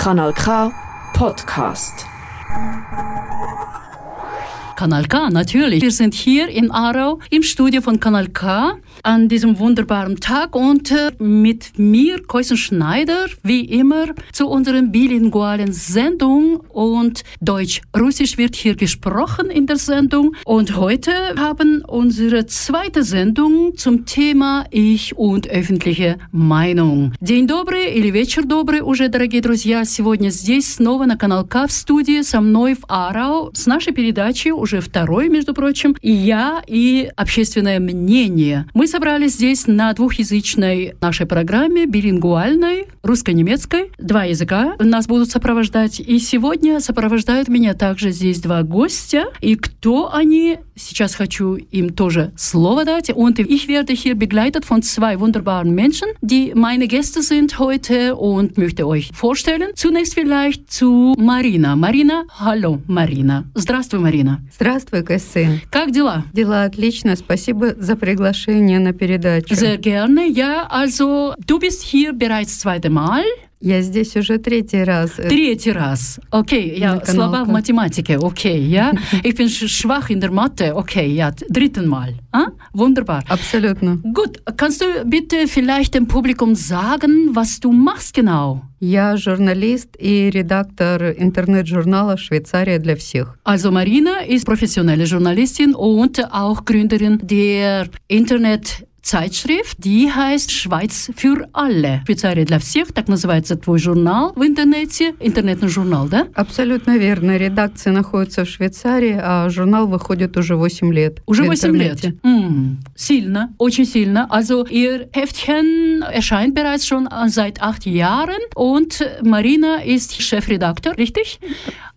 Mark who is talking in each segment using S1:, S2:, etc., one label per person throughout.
S1: Kanal K Podcast.
S2: Kanal K, natürlich. Wir sind hier in Aarau im Studio von Kanal K an diesem wunderbaren Tag und äh, mit mir, Koisen Schneider, wie immer, zu unserer bilingualen Sendung und Deutsch-Russisch wird hier gesprochen in der Sendung. Und heute haben unsere zweite Sendung zum Thema Ich und öffentliche Meinung. День добрый или вечер добрый уже, дорогие друзья. Сегодня здесь снова на канал К в студии со мной в Арау с нашей передачей, уже второй, между прочим, и я, и общественное мнение. Мы собрались здесь на двухязычной нашей программе, билингвальной, русско-немецкой. Два языка нас будут сопровождать. И сегодня сопровождают меня также здесь два гостя. И кто они? Сейчас хочу им тоже слово дать. Und ich werde hier begleitet von zwei wunderbaren Menschen, die meine Gäste sind heute und möchte euch vorstellen. Zunächst vielleicht zu Marina. Marina, hallo Marina. Здравствуй, Марина.
S3: Здравствуй, Кайсын.
S2: Как дела?
S3: Дела отлично. Спасибо за приглашение на передачу.
S2: Sehr gerne. Ja, also du bist hier bereits zweite Mal.
S3: Я здесь уже третий раз.
S2: Tretий раз. Ja,
S3: На
S2: слова в. Mathematik. Okay, ja. Ich bin sch- schwach in der Mathe. Okay, ja, dritten Mal. Ah? Wunderbar.
S3: Абсолютно.
S2: Gut, kannst du bitte vielleicht dem Publikum sagen, was du machst genau?
S3: Я журналист и редактор интернет-журнала «Швейцария для всех».
S2: Also Marina ist professionelle Journalistin und auch Gründerin der Internetzeitschrift, die heißt Schweiz für alle. Швейцария для всех, так называется твой журнал в интернете, интернетный журнал, да?
S3: Абсолютно верно. Редакция находится в Швейцарии, а журнал выходит уже 8 лет.
S2: Уже
S3: в
S2: 8
S3: интернете.
S2: лет. М, Сильно, очень сильно. Also ihr Heftchen erscheint bereits schon seit acht Jahren und Marina ist Chefredakteur, richtig?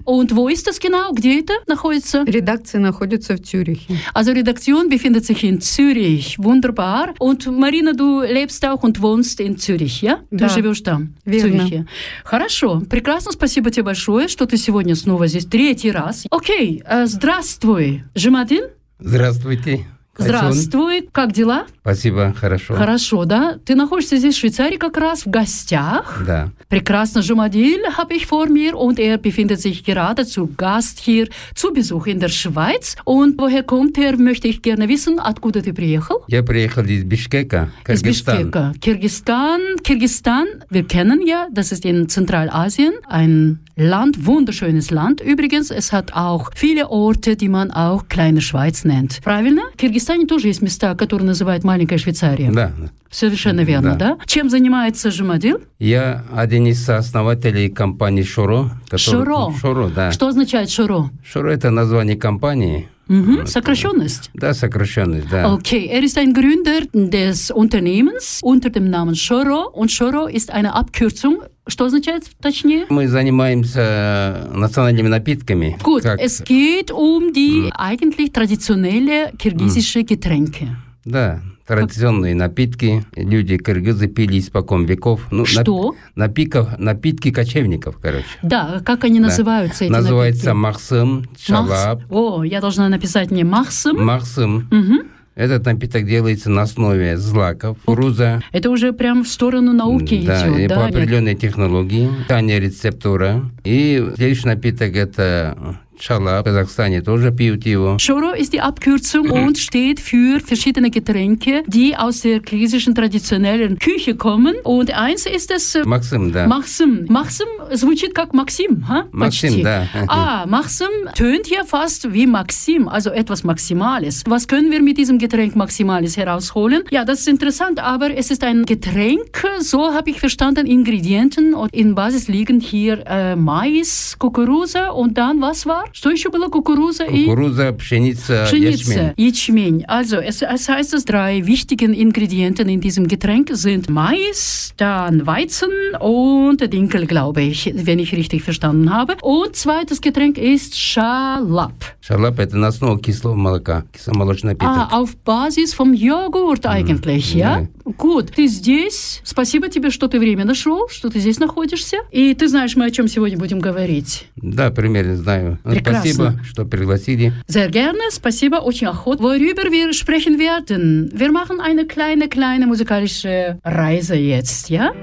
S2: Und wo ist das genau? Где это находится?
S3: Редакция находится в Цюрихе.
S2: Also Redaktion befindet sich in Zürich. Wunderbar. Und Marina, du lebst auch und wohnst in Zürich, ja?
S3: Да.
S2: живешь там, в
S3: Верно.
S2: Цюрихе. Хорошо. Прекрасно. Спасибо тебе большое, что ты сегодня снова здесь третий раз. Окей. э, Здравствуй, Жемадин.
S4: Здравствуйте. Кайсон.
S2: Здравствуй. Как дела?
S4: Спасибо, хорошо.
S2: Хорошо, да? Ты находишься здесь, в Швейцарии, как раз в гостях.
S4: Да.
S2: Прекрасно, Jumadil habe ich vor mir und er befindet sich gerade zu Gast hier zu Besuch in der Schweiz. Und woher kommt er, möchte ich gerne wissen. Откуда ты приехал?
S4: Я приехал из Бишкека,
S2: Из
S4: Кыргызстан.
S2: Бишкека. Kirgistan, Kirgistan, wir kennen ja, das ist in Zentralasien ein Land, wunderschönes Land. Übrigens, es hat auch viele Orte, die man auch kleine Schweiz nennt. Правильно? В Киргизстане тоже есть места, которые называют маленькая Швейцария.
S4: Да.
S2: Совершенно верно, да?
S4: Да.
S2: Чем занимается Жумадил?
S4: Я один из сооснователей компании Шуро. который-
S2: Шуро.
S4: Шуро, да.
S2: Что означает шуро?
S4: Шуро это название компании.
S2: Mhm. Сокращенность.
S4: Да, сокращенность, да.
S2: Okay, er ist ein Gründer des Unternehmens unter dem Namen Shoro und Shoro ist eine Abkürzung. Что означает точнее?
S4: Мы занимаемся национальными напитками.
S2: Gut,
S4: как-
S2: es geht um die eigentlich traditionelle kirgisische Getränke.
S4: Да, традиционные напитки. Люди кыргызы пили испокон веков. Ну,
S2: Что?
S4: напиков, напитки кочевников, короче.
S2: Да, как они
S4: Да.
S2: называются эти
S4: Называется
S2: напитки?
S4: махсым,
S2: Махс-
S4: шалап.
S2: О, я должна написать не махсым.
S4: Махсым.
S2: Мгм.
S4: Этот напиток делается на основе злаков, кукуруза,
S2: Это уже прям в сторону науки
S4: да,
S2: идет,
S4: и
S2: да?
S4: по определенной технологии, питание рецептура. И следующий напиток это шала. В Казахстане тоже пьют его.
S2: Shoro ist die Abkürzung und steht für verschiedene Getränke, die aus der kirgisischen traditionellen Küche kommen. Und eins ist es äh,
S4: Максим, да.
S2: Maxim. Maxim звучит как Maxim, ha?
S4: Maxim,
S2: Почти.
S4: да.
S2: Ah, Maxim tönt hier fast wie Maxim, also etwas Maximales. Was können wir mit diesem Getränk Maximales herausholen? Ja, das ist interessant, aber es ist ein Getränk, so habe ich verstanden, Ingredienten und in Basis liegen hier äh, Mais, Kukuruse und dann was war? Что еще было? Кукуруза и...
S4: Кукуруза, пшеница,
S2: Pшenice,
S4: ячмень.
S2: Ячмень. Also es, es heißt, dass drei wichtigen Ingredienten in diesem Getränk sind Mais, dann Weizen und Dinkel, glaube ich, wenn ich richtig verstanden habe. Und zweites Getränk ist Schalap.
S4: Шалап это на основе кислого молока, кисломолочный напиток.
S2: Ah, auf Basis vom Joghurt eigentlich, ja? Гуд, ты здесь. Спасибо тебе, что ты время нашел, что ты здесь находишься. И ты знаешь, мы о чем сегодня будем говорить.
S4: Да, примерно знаю.
S2: Прекрасно.
S4: Спасибо, что пригласили.
S2: Sehr gerne. Спасибо, очень охотно. Worüber wir sprechen werden. Wir machen eine kleine, kleine musikalische Reise jetzt, ja?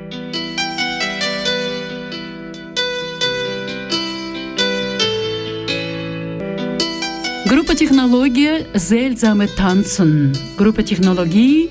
S5: Группа «Технология» «Зельзаме танцен». Группа «Технологии»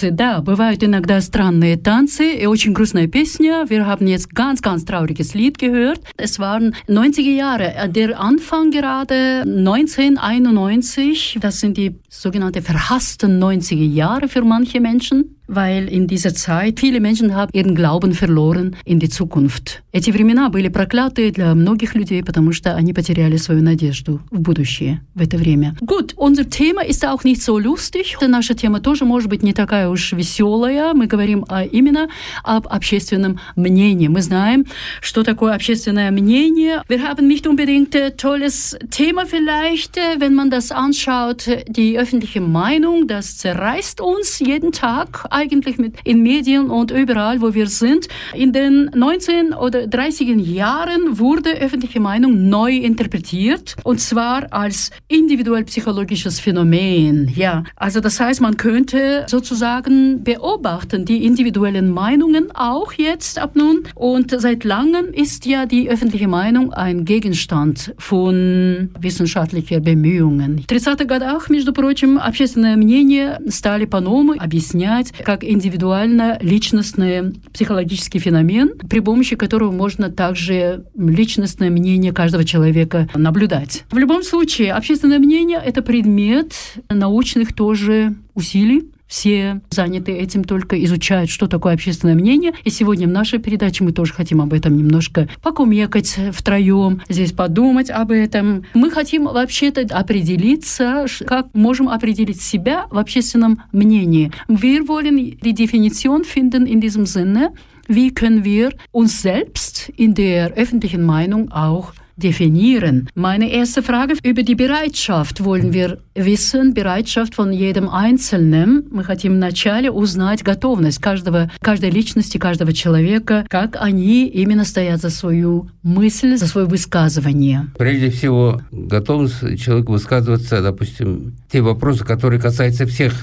S5: танцы, да, бывают иногда странные Tanze, и очень грустная песня. Wir haben jetzt ganz, ganz trauriges Lied gehört. Es waren 90er Jahre, äh, der Anfang gerade 1991. Das sind die sogenannte verhassten 90er Jahre für manche Menschen
S2: weil in dieser Zeit viele Menschen haben ihren Glauben verloren in die Zukunft. Эти времена были проклятые для многих людей, потому что они потеряли свою надежду в будущее в это время. Gut, unser Thema ist auch nicht so lustig. Наша тема тоже может быть не такая уж веселая. Мы говорим а именно об общественном мнении. Мы знаем, что такое общественное мнение. Wir haben nicht unbedingt ein tolles Thema vielleicht, wenn man das anschaut. Die öffentliche Meinung, das zerreißt uns jeden Tag eigentlich mit in Medien und überall, wo wir sind. In den 19 oder 30er Jahren wurde öffentliche Meinung neu interpretiert und zwar als individuell psychologisches Phänomen. Ja, also das heißt, man könnte sozusagen beobachten die individuellen Meinungen auch jetzt ab nun und seit langem ist ja die öffentliche Meinung ein Gegenstand von wissenschaftlicher Bemühungen. 30 годах, между прочим, общественное мнение стали по-новому объяснять как индивидуально-личностный психологический феномен, при помощи которого можно также личностное мнение каждого человека наблюдать. В любом случае, общественное мнение – это предмет научных тоже усилий, все заняты этим, только изучают, что такое общественное мнение. И сегодня в нашей передаче мы тоже хотим об этом немножко покумекать втроем, здесь подумать об этом. Мы хотим вообще-то определиться, как можем определить себя в общественном мнении. Wir wollen die Definition finden in diesem Sinne, wie können wir uns selbst in der öffentlichen Meinung auch definieren. Meine erste Frage über die Bereitschaft wollen wir wissen, Bereitschaft von jedem Einzelnen. Мы хотим вначале узнать готовность каждого, каждой личности, каждого человека, как они именно стоят за свою мысль, за свое высказывание.
S4: Прежде всего, готовность человека высказываться, допустим, те вопросы, которые касаются всех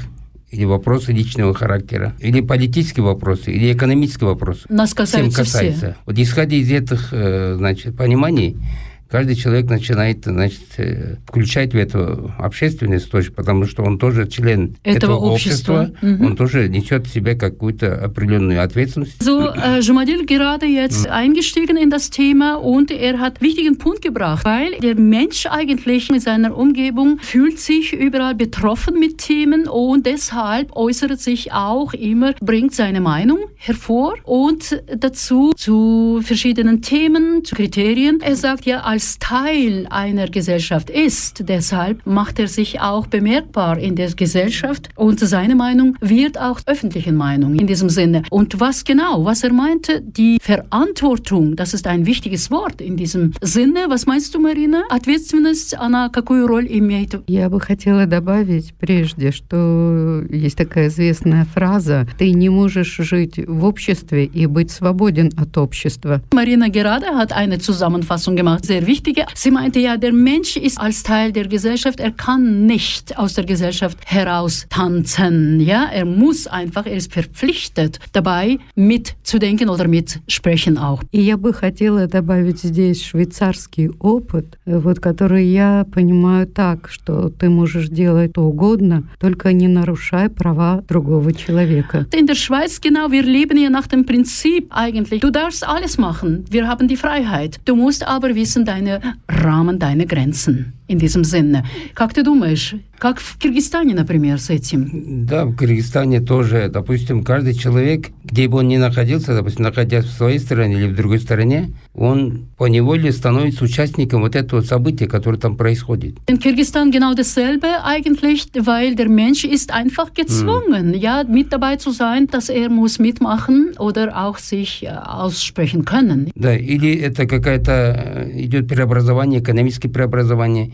S4: или вопросы личного характера, или политические вопросы, или экономические вопросы.
S2: Нас касаются
S4: Всем касается.
S2: все.
S4: Вот исходя из этих, э, значит, пониманий, каждый человек начинает, значит, э, включать в эту общественность тоже, потому что он тоже член
S2: Этого
S4: этого,
S2: общества.
S4: общества,
S2: Мгм.
S4: он тоже несет в себе какую-то определенную ответственность.
S2: So, äh, Jumadil gerade jetzt eingestiegen in das Thema und er hat wichtigen Punkt gebracht, weil der Mensch eigentlich mit seiner Umgebung fühlt sich überall betroffen mit Themen und deshalb äußert sich auch immer, bringt seine Meinung hervor und dazu zu verschiedenen Themen, zu Kriterien. Er sagt ja, als Teil einer Gesellschaft ist, deshalb macht er sich auch bemerkbar in der Gesellschaft und seine Meinung wird auch öffentlichen Meinung in diesem Sinne. Und was genau, was er meinte, die Verantwortung, das ist ein wichtiges Wort in diesem Sinne. Was meinst du, Marina? Ответственность, она какую роль имеет?
S3: Я бы хотела добавить прежде, что есть такая известная фраза «ты не можешь жить в обществе и быть свободен от общества».
S2: Marina gerade hat eine Zusammenfassung gemacht, sehr wichtige. Sie meinte ja, der Mensch ist als Teil der Gesellschaft, er kann nicht aus der Gesellschaft heraus tanzen. Ja, er muss einfach, er ist verpflichtet, dabei mitzudenken oder mitsprechen auch.
S3: И я бы хотела добавить здесь швейцарский опыт, э, вот, который я понимаю так, что ты можешь делать что угодно, только не нарушай права другого человека.
S2: In der Schweiz, genau, wir leben ja nach dem Prinzip eigentlich, du darfst alles machen, wir haben die Freiheit. Du musst aber wissen, deine Rahmen, deine Grenzen. In diesem Sinne. Как ты думаешь, как в Киргизстане, например, с этим?
S4: Да, в Кыргызстане тоже, допустим, каждый человек, где бы он ни находился, допустим, находясь в своей стране или в другой стране, он по неволе становится участником вот этого события, которое там происходит.
S2: In Kirgisistan genau dasselbe eigentlich, weil der Mensch ist einfach gezwungen, ja, mit dabei zu sein, dass er muss mitmachen oder auch sich äh, aussprechen können.
S4: Да, или это какая-то э, идет преобразование, экономическое преобразование,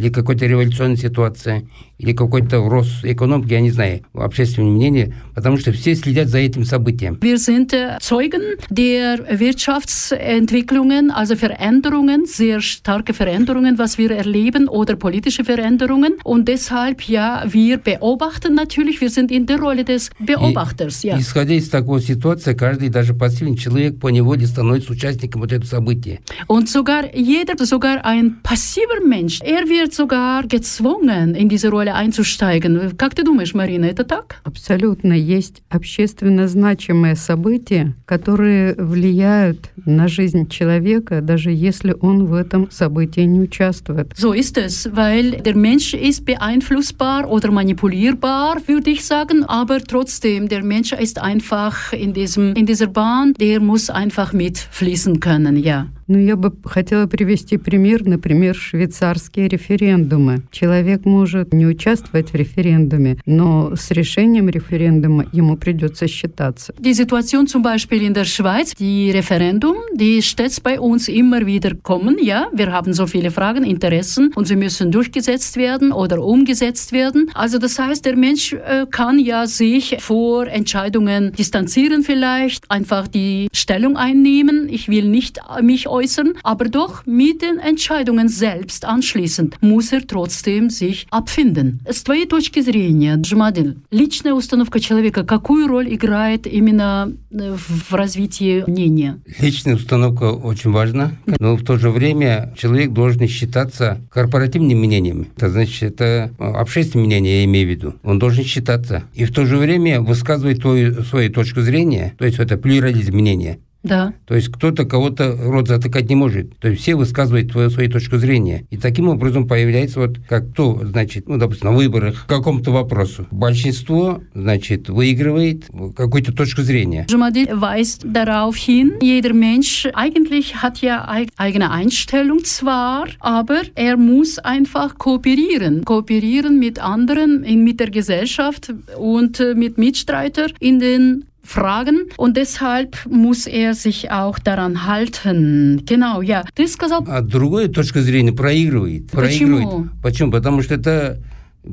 S4: или какая-то революционная ситуация, или какой-то рост экономики, я не знаю, общественное мнение, потому что все следят за этим событием.
S2: Wir sind äh, Zeugen der Wirtschaftsentwicklungen, also Veränderungen, sehr starke Veränderungen, was wir erleben oder politische Veränderungen. Und deshalb, ja, wir beobachten natürlich, wir sind in der Rolle des Beobachters. Ja.
S4: Исходя из такой ситуации, каждый, даже пассивный человек по неволе становится участником вот этого события.
S2: Und sogar jeder, sogar ein passiver Mensch, er er wird sogar gezwungen, in diese Rolle einzusteigen. Как ты думаешь, Марина, это так?
S3: Абсолютно. Есть общественно значимые события, которые влияют на жизнь человека, даже если он в этом событии не участвует.
S2: So ist es, weil der Mensch ist beeinflussbar oder manipulierbar, würde ich sagen, aber trotzdem, der Mensch ist einfach in, diesem, in dieser Bahn, der muss einfach mitfließen können, ja.
S3: Ну, я бы хотела привести пример, например, швейцарские референдумы. Человек может не участвовать в референдуме, но с решением референдума ему придется считаться.
S2: Die Situation zum Beispiel in der Schweiz, die Referendum, die stets bei uns immer wieder kommen. Ja, wir haben so viele Fragen, Interessen und sie müssen durchgesetzt werden oder umgesetzt werden. Also das heißt, der Mensch äh, kann ja sich vor Entscheidungen distanzieren vielleicht, einfach die Stellung einnehmen. Ich will nicht mich äußern, aber doch mit den Entscheidungen selbst anschließend muss er trotzdem sich abfinden. С твоей точки зрения, Джамадил, личная установка человека какую роль играет именно э, в развитии мнения?
S4: Личная установка очень важна, но в то же время человек должен считаться корпоративным мнением. Это значит, это общественное мнение, я имею в виду. Он должен считаться. И в то же время высказывать свою точку зрения, то есть это плюрализм мнения.
S2: Да.
S4: То есть кто-то кого-то рот затыкать не может. То есть все высказывают твою, свою точку зрения. И таким образом появляется вот как то, значит, ну, допустим, на выборах к какому-то вопросу. Большинство, значит, выигрывает какую-то точку зрения.
S2: Jumadil weist darauf hin, jeder Mensch eigentlich hat ja eig- eigene Einstellung zwar, aber er muss einfach kooperieren. Kooperieren mit anderen, mit der Gesellschaft und äh, mit Mitstreitern in den Fragen und deshalb muss er sich auch daran halten. Genau, ja. Ты сказал,
S4: А другая точка зрения проигрывает.
S2: Почему?
S4: проигрывает. Почему? Потому что это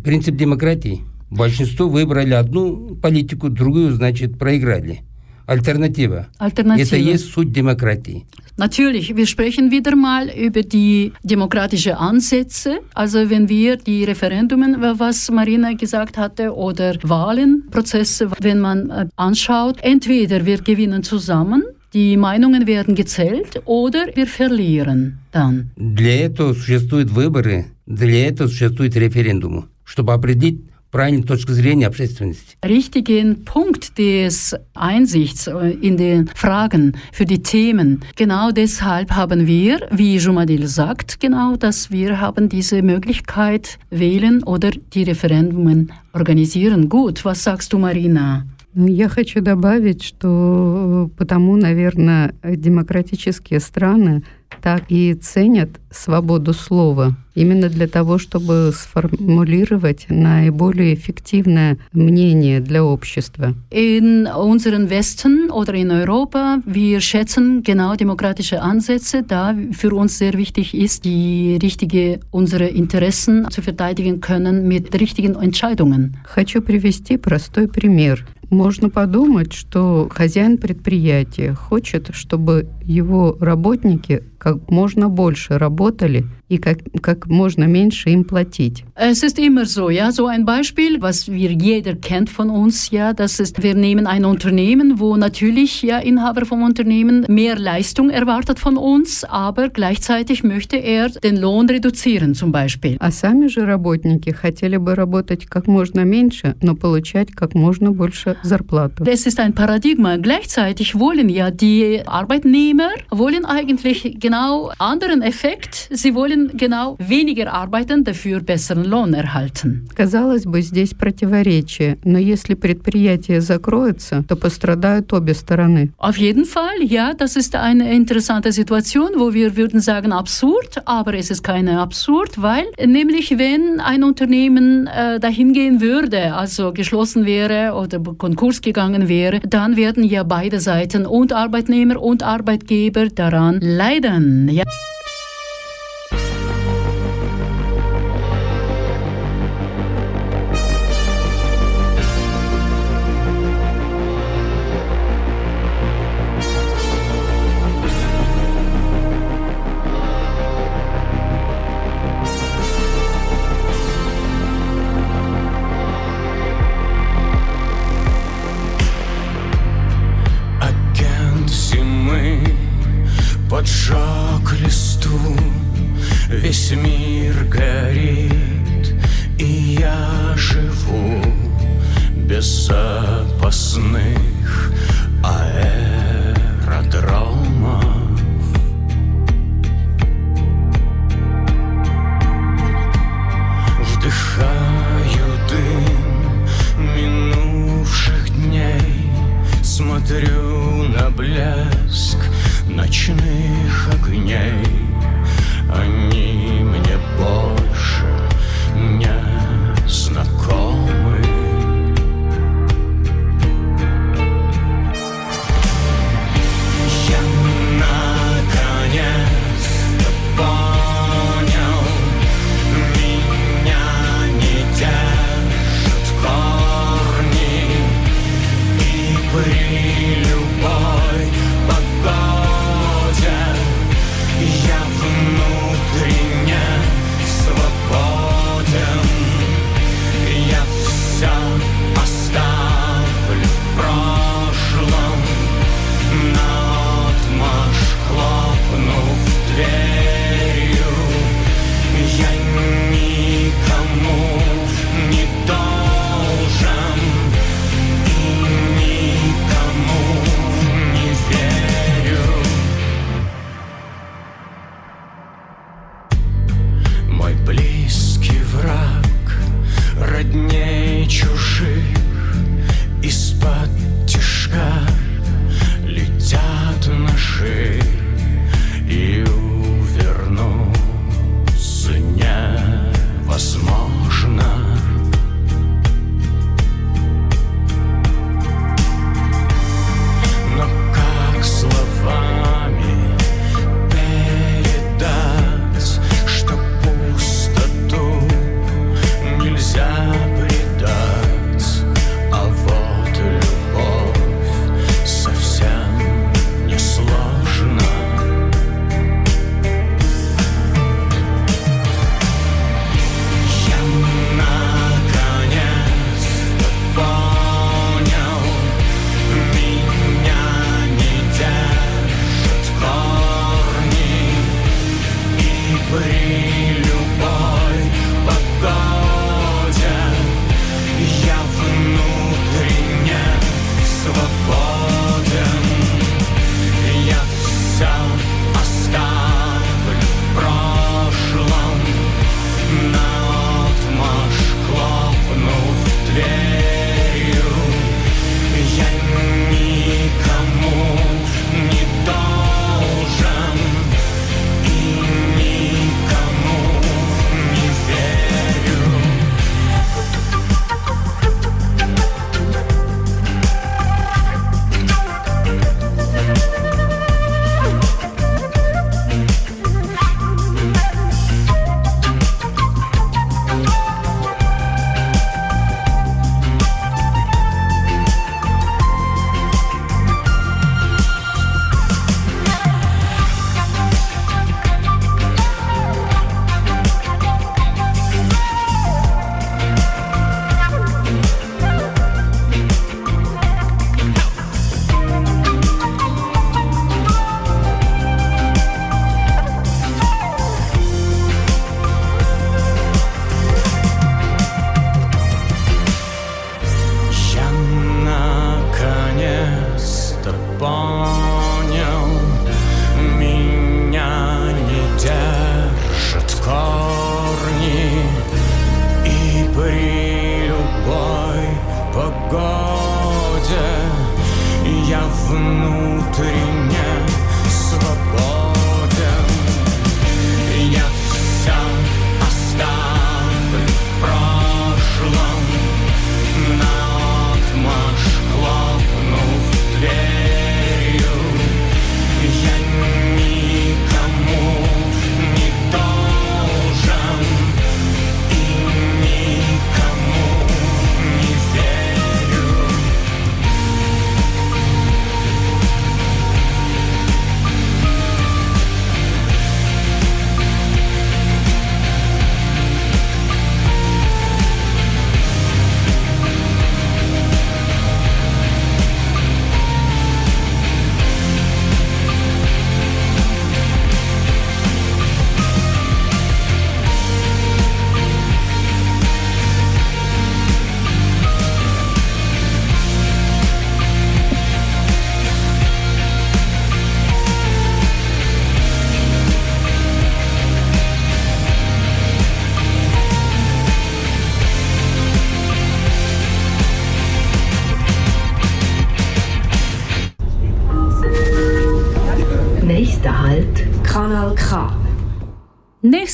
S4: принцип демократии. Большинство выбрали одну политику, другую, значит, проиграли. Альтернатива.
S2: Alternative.
S4: Это и есть суть демократии.
S2: Natürlich, wir sprechen wieder mal über die demokratische Ansätze. Also wenn wir die Referendumen, was Marina gesagt hatte, oder Wahlenprozesse, wenn man äh, anschaut, entweder wir gewinnen zusammen, die Meinungen werden gezählt, oder wir verlieren dann.
S4: Для этого существуют выборы, для этого существует референдум, чтобы определить правильную точку зрения общественности.
S2: richtigen Punkt des Einsichts äh, in den Fragen für die Themen. Genau deshalb haben wir, wie Jumadil sagt, genau, dass wir haben diese Möglichkeit wählen oder die Referendumen organisieren. Gut, was sagst du, Marina?
S3: Ну, я хочу добавить, что э, потому, наверное, демократические страны так и ценят свободу слова. Именно для того, чтобы сформулировать наиболее эффективное мнение для общества.
S2: In unseren Westen oder in Europa, wir schätzen genau demokratische Ansätze, da für uns sehr wichtig ist, die richtige, unsere Interessen zu verteidigen können mit richtigen Entscheidungen.
S3: Хочу привести простой пример. Можно подумать, что хозяин предприятия хочет, чтобы его работники как можно больше работали и как, как можно меньше им платить.
S2: Es ist immer so, ja, so ein Beispiel, was wir jeder kennt von uns, ja, das ist, wir nehmen ein Unternehmen, wo natürlich ja Inhaber vom Unternehmen mehr Leistung erwartet von uns, aber gleichzeitig möchte er den Lohn reduzieren zum Beispiel.
S3: А сами же работники хотели бы работать как можно меньше, но получать как можно больше зарплату.
S2: Es ist ein Paradigma. Gleichzeitig wollen ja die Arbeitnehmer wollen eigentlich genau anderen Effekt. Sie wollen genau weniger arbeiten, dafür besseren Lohn erhalten.
S3: Казалось бы, здесь противоречие, но если предприятие закроется, то пострадают обе стороны.
S2: Auf jeden Fall, ja, das ist eine interessante Situation, wo wir würden sagen absurd, aber es ist keine absurd, weil nämlich wenn ein Unternehmen äh, dahin gehen würde, also geschlossen wäre oder Konkurs gegangen wäre, dann werden ja beide Seiten und Arbeitnehmer und Arbeitgeber daran leiden.
S6: spennende.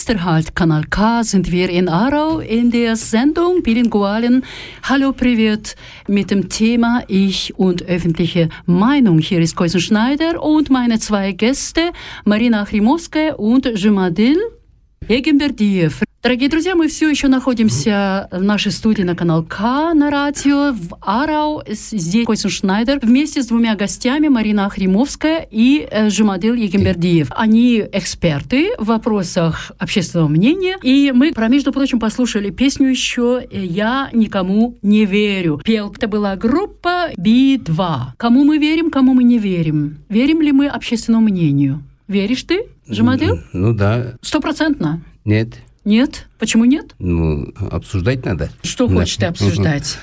S6: Österhalt,
S1: Kanal K,
S2: sind wir in Aarau in der Sendung Bilingualen Hallo privat mit dem Thema Ich und öffentliche Meinung. Hier ist Koisen Schneider und meine zwei Gäste, Marina Chrimowska und Jumadil Egenberdiev. Дорогие друзья, мы все еще находимся в нашей студии на канал К на радио в Арау. Здесь Койсен Шнайдер вместе с двумя гостями Марина Ахримовская и э, Жумадил Егембердиев. Они эксперты в вопросах общественного мнения. И мы, про между прочим, послушали песню еще «Я никому не верю». Пел, это была группа Би-2. Кому мы верим, кому мы не верим? Верим ли мы общественному мнению? Веришь ты, Жумадил?
S4: Ну да,
S2: Стопроцентно.
S4: нет.
S2: Нет? Почему нет?
S4: Ну, обсуждать надо.
S2: Что
S4: Да.
S2: хочешь ты обсуждать?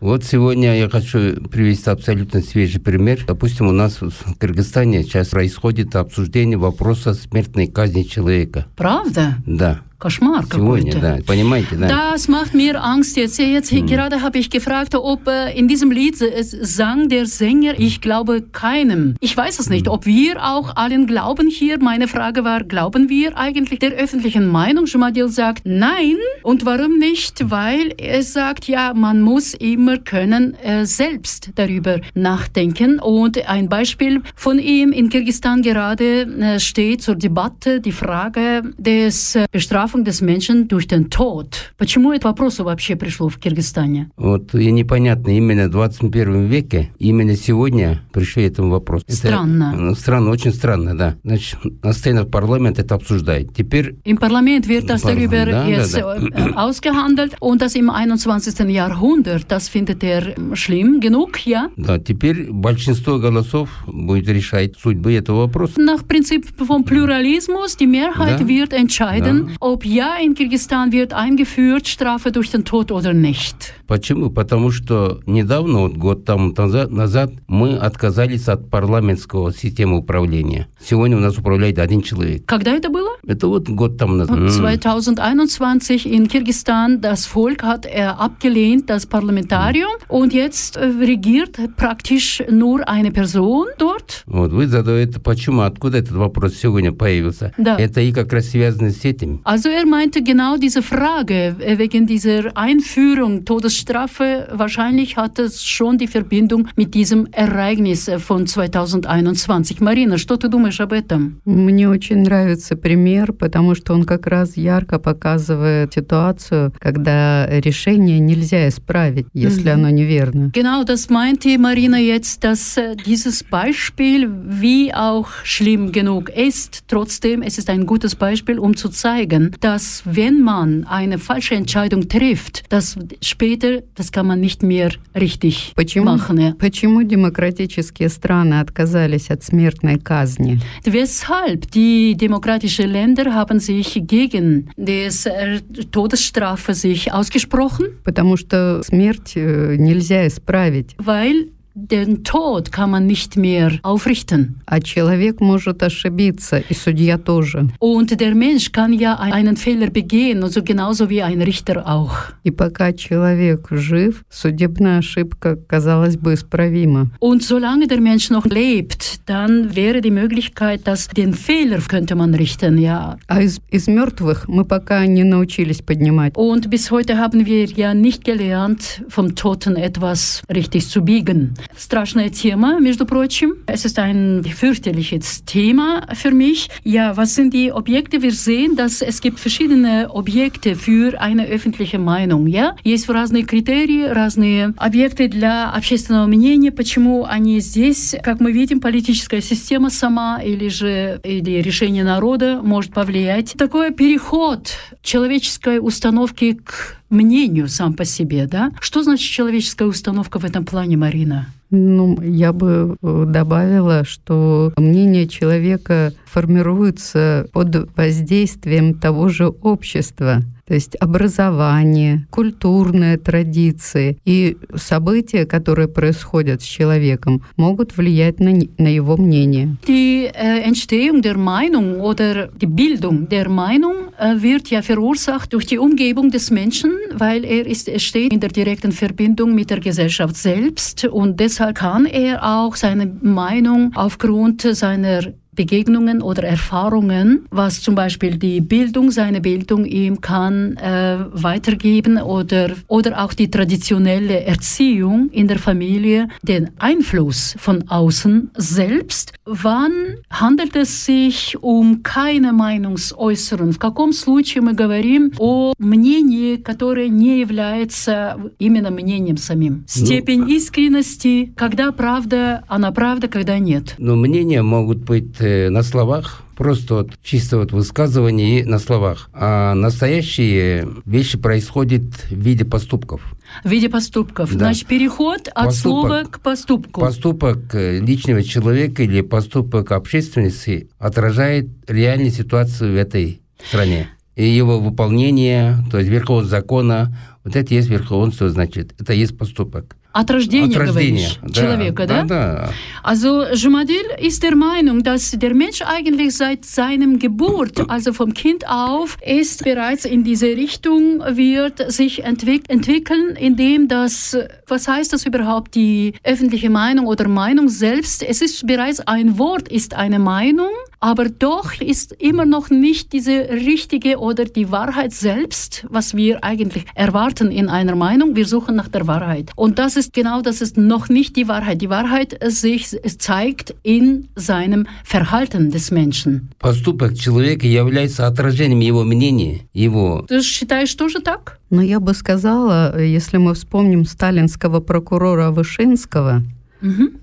S4: Вот сегодня я хочу привести абсолютно свежий пример. Допустим, у нас в Кыргызстане сейчас происходит обсуждение вопроса смертной казни человека.
S2: Правда?
S4: Да,
S2: Кошмар
S4: сегодня,
S2: какой-то.
S4: да. Понимаете, да?
S2: Das macht mir Angst jetzt. Jetzt gerade habe ich gefragt, ob äh, in diesem Lied es sang der Sänger, ich glaube keinem. Ich weiß es nicht, ob wir auch allen glauben hier. Meine Frage war, glauben wir eigentlich der öffentlichen Meinung? Jumadil sagt nein. Und warum nicht? Weil er sagt, ja, man muss immer können äh, selbst darüber nachdenken. Und ein Beispiel von ihm in Kirgisistan gerade äh, steht zur Debatte die Frage des äh, Bestrafung des Menschen durch den Tod. Почему это вопрос вообще пришло в Киргизстане?
S4: Вот и непонятно, именно в 21 веке, именно сегодня пришли этому вопросу. Это,
S2: Странно.
S4: ну, странно, очень странно, да. Значит, постоянно парламент это обсуждает. Теперь
S2: Im Parlament wird das
S4: Parlament,
S2: darüber
S4: da, da,
S2: jetzt
S4: da.
S2: äh, ausgehandelt und das im 21. Jahrhundert, das findet er schlimm genug, ja?
S4: Да, теперь большинство голосов будет решать судьбы этого вопроса.
S2: Nach Prinzip vom Pluralismus, die Mehrheit
S4: Da.
S2: wird entscheiden, ob ja in Kirgisistan wird eingeführt, Strafe durch den Tod oder nicht.
S4: Почему? Потому что недавно, вот год там назад, мы отказались от парламентского системы управления. Сегодня у нас управляет один человек.
S2: Когда это было?
S4: Это вот год там назад. М.
S2: 2021 in Kirgisistan, das Volk hat äh, abgelehnt, das Parlamentarium, und jetzt äh, regiert praktisch nur eine Person dort.
S4: Вот вы задаете, почему, откуда этот вопрос сегодня появился?
S2: Да.
S4: Это и как раз связано с этим.
S2: Also er meinte genau diese Frage äh, wegen dieser Einführung Todesstrafe. Wahrscheinlich hat es schon die Verbindung mit diesem Ereignis äh, von 2021. Marina, что ты думаешь об этом?
S3: Мне очень нравится пример, потому что он как раз ярко показывает ситуацию, когда решение нельзя исправить, если
S2: Мгм.
S3: оно неверно.
S2: Genau, das meinte Marina jetzt, dass äh, dieses Beispiel, wie auch schlimm genug ist, trotzdem, es ist ein gutes Beispiel, um zu zeigen, dass wenn man eine falsche Entscheidung trifft, dass später, das kann man nicht mehr richtig
S3: Почему,
S2: machen. Ja.
S3: почему демократические страны отказались от смертной казни?
S2: Weshalb die demokratischen Länder haben sich gegen die äh, Todesstrafe sich ausgesprochen?
S3: Потому что смерть э, нельзя исправить,
S2: Weil den Tod kann man nicht mehr aufrichten.
S3: а человек может ошибиться, и судья тоже.
S2: Und der Mensch kann ja einen Fehler begehen, also genauso wie ein Richter auch.
S3: И пока человек жив, судебная ошибка, казалось бы, исправима.
S2: Und solange der Mensch noch lebt, dann wäre die Möglichkeit, dass den Fehler könnte man richten, ja.
S3: А из, из мертвых мы пока не научились поднимать.
S2: Und bis heute haben wir ja nicht gelernt, vom Toten etwas richtig zu biegen. Страшное Thema, между прочим. Es ist ein fürchterliches Thema für mich. Ja, was sind die Objekte? Wir sehen, dass es gibt verschiedene Objekte für eine öffentliche Meinung. Ja? Есть разные критерии, разные объекты для общественного мнения. Почему они здесь? Как мы видим, политическая система сама или же или решение народа может повлиять. Такой переход человеческой установки к мнению сам по себе, да? Что значит человеческая установка в этом плане, Марина?
S3: Ну, я бы э, добавила, что мнение человека формируется под воздействием того же общества. То есть образование, культурные традиции и события, которые происходят с человеком, могут влиять на, на его мнение.
S2: Die äh, Entstehung der Meinung oder die Bildung der Meinung äh, wird ja verursacht durch die Umgebung des Menschen, weil er, ist, er steht in der direkten Verbindung mit der Gesellschaft selbst und deshalb kann er auch seine Meinung aufgrund seiner Begegnungen oder Erfahrungen, was zum Beispiel die Bildung, seine Bildung ihm kann äh, weitergeben oder, oder auch die traditionelle Erziehung in der Familie, den Einfluss von außen selbst. Wann handelt es sich um keine Meinungsäußerung? В каком случае мы говорим о мнении, которое не является именно мнением самим? Степень искренности, когда правда, она правда, когда нет.
S4: Но мнения могут быть э, на словах, просто вот чисто вот высказывание и на словах. А настоящие вещи происходят в виде поступков.
S2: В виде поступков.
S4: Да.
S2: Значит, переход от
S4: Поступок.
S2: слова к поступку.
S4: Поступок э, личного человека или поступок общественности отражает реальную ситуацию в этой стране. И его выполнение, то есть верховенство закона, вот это есть верховенство, значит, это есть поступок.
S2: От рождения,
S4: От рождения,
S2: говоришь,
S4: да,
S2: человека, да?
S4: Да, да.
S2: Also Jumadil ist der Meinung, dass der Mensch eigentlich seit seinem Geburt, also vom Kind auf, ist bereits in diese Richtung wird sich entwick entwickeln, indem das, was heißt das überhaupt, die öffentliche Meinung oder Meinung selbst, es ist bereits ein Wort, ist eine Meinung, aber doch ist immer noch nicht diese richtige oder die Wahrheit selbst, was wir eigentlich erwarten in einer Meinung. Wir suchen nach der Wahrheit. Und das ist genau, das ist noch nicht die Wahrheit. Die Wahrheit sich zeigt in seinem Verhalten des Menschen.
S4: Поступок человека является отражением его мнения, его
S2: Ты считаешь тоже так?
S3: Но я бы сказала, если мы вспомним сталинского прокурора Вышинского,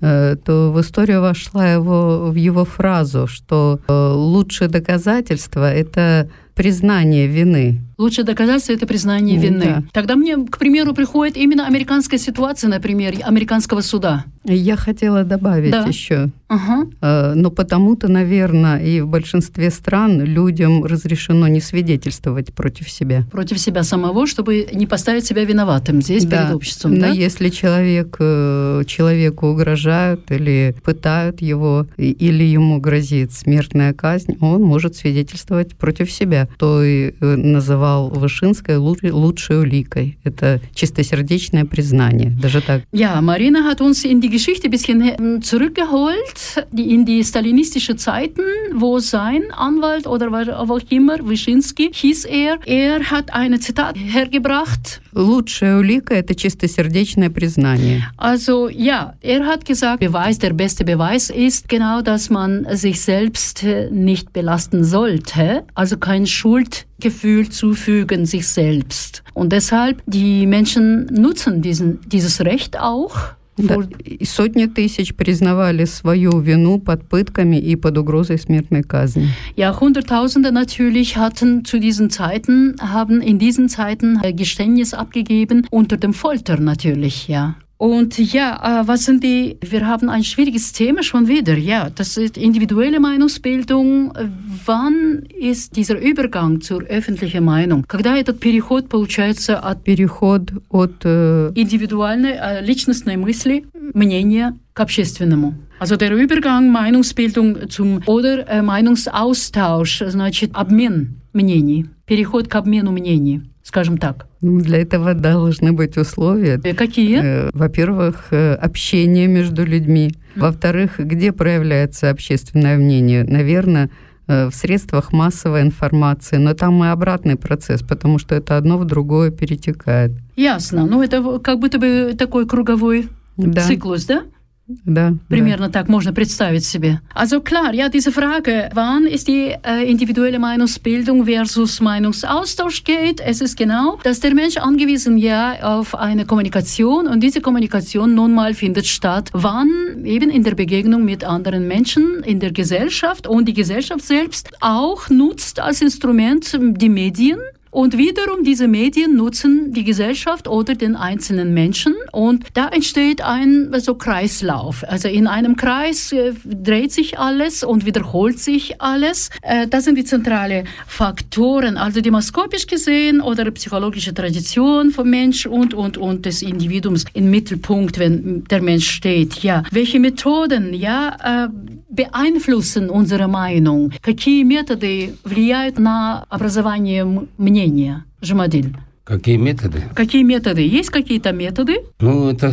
S3: э, то в историю вошла его, в его фразу, что э, лучшее доказательство – это признание вины.
S2: Лучшее доказательство – это признание вины.
S3: да.
S2: Тогда мне, к примеру, приходит именно американская ситуация, например, американского суда.
S3: Я хотела добавить
S2: Да.
S3: еще,
S2: Ага.
S3: э, но потому-то, наверное, и в большинстве стран людям разрешено не свидетельствовать против себя.
S2: Против себя самого, чтобы не поставить себя виноватым здесь
S3: Да.
S2: перед обществом.
S3: Но
S2: да?
S3: если человек, э, человеку угрожают или пытают его, или ему грозит смертная казнь, он может свидетельствовать против себя. То и э, называл Вышинское лучшей, лучшей уликой. Это чистосердечное признание. Даже так.
S2: Ja, Marina hat uns in die Geschichte ein bisschen ähm, zurückgeholt, die, in die stalinistische Zeiten, wo sein Anwalt oder was auch immer, Wyszynski, hieß er, er hat ein Zitat hergebracht.
S3: Лучшая улика – это чистосердечное признание.
S2: Also ja, er hat gesagt, Beweis, der beste Beweis ist genau, dass man sich selbst äh, nicht belasten sollte, also kein Schuldgefühl zufügen sich selbst. Und deshalb, die Menschen nutzen diesen, dieses Recht auch.
S3: Да.
S2: vor-
S3: И сотни тысяч признавали свою вину под пытками и под угрозой смертной казни.
S2: Ja, Hunderttausende natürlich hatten zu diesen Zeiten, haben in diesen Zeiten äh, Geständnis abgegeben, unter dem Folter natürlich, ja. Und ja, äh, was sind die, wir haben ein schwieriges Thema schon wieder, ja, das ist individuelle Meinungsbildung. Äh, Wann ist dieser Übergang zur öffentlichen Meinung? Когда этот переход получается от
S3: Переход от э,
S2: индивидуальной, äh, личностной мысли, мнения к общественному. Also der Übergang Meinungsbildung zum oder äh, Meinungsaustausch, значит обмен мнений, переход к обмену мнений, скажем так.
S3: Ну, для этого должны быть условия.
S2: Э, Какие?
S3: Э, Во-первых, э, общение между людьми. Во-вторых, где проявляется общественное мнение? Наверное, э, в средствах массовой информации. Но там и обратный процесс, потому что это одно в другое перетекает.
S2: Ясно. Ну это как будто бы такой круговой
S3: Да,
S2: Zyklus, да?
S3: да,
S2: Примерно так можно представить себе. Also klar, ja, diese Frage, wann ist die äh, individuelle Meinungsbildung versus Meinungsaustausch geht, es ist genau, dass der Mensch angewiesen ja auf eine Kommunikation und diese Kommunikation nun mal findet statt, wann eben in der Begegnung mit anderen Menschen in der Gesellschaft und die Gesellschaft selbst auch nutzt als Instrument die Medien und wiederum diese Medien nutzen die Gesellschaft oder den einzelnen Menschen und da entsteht ein so Kreislauf. Also in einem Kreis äh, dreht sich alles und wiederholt sich alles. Äh, das sind die zentralen Faktoren, also demoskopisch gesehen oder psychologische Tradition vom Mensch und und und des Individuums im Mittelpunkt, wenn der Mensch steht. Ja, welche Methoden ja äh, beeinflussen unsere Meinung? Какие методы влияют на образование м- Мнения? Жамадиль.
S4: Какие методы?
S2: Какие методы? Есть какие-то методы?
S4: Ну, это